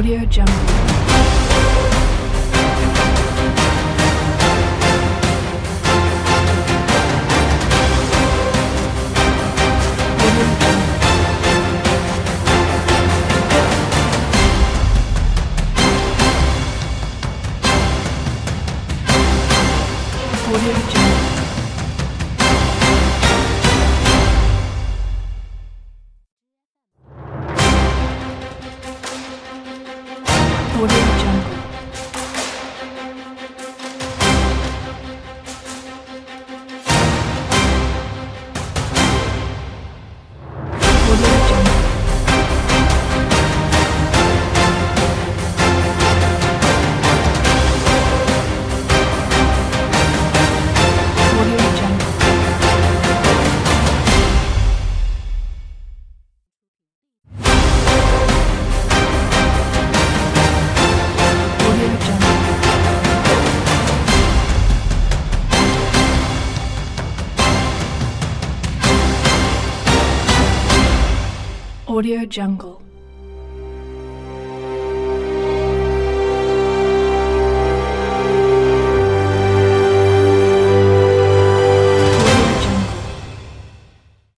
Audio Jungle. 我这笔 Audio Jungle.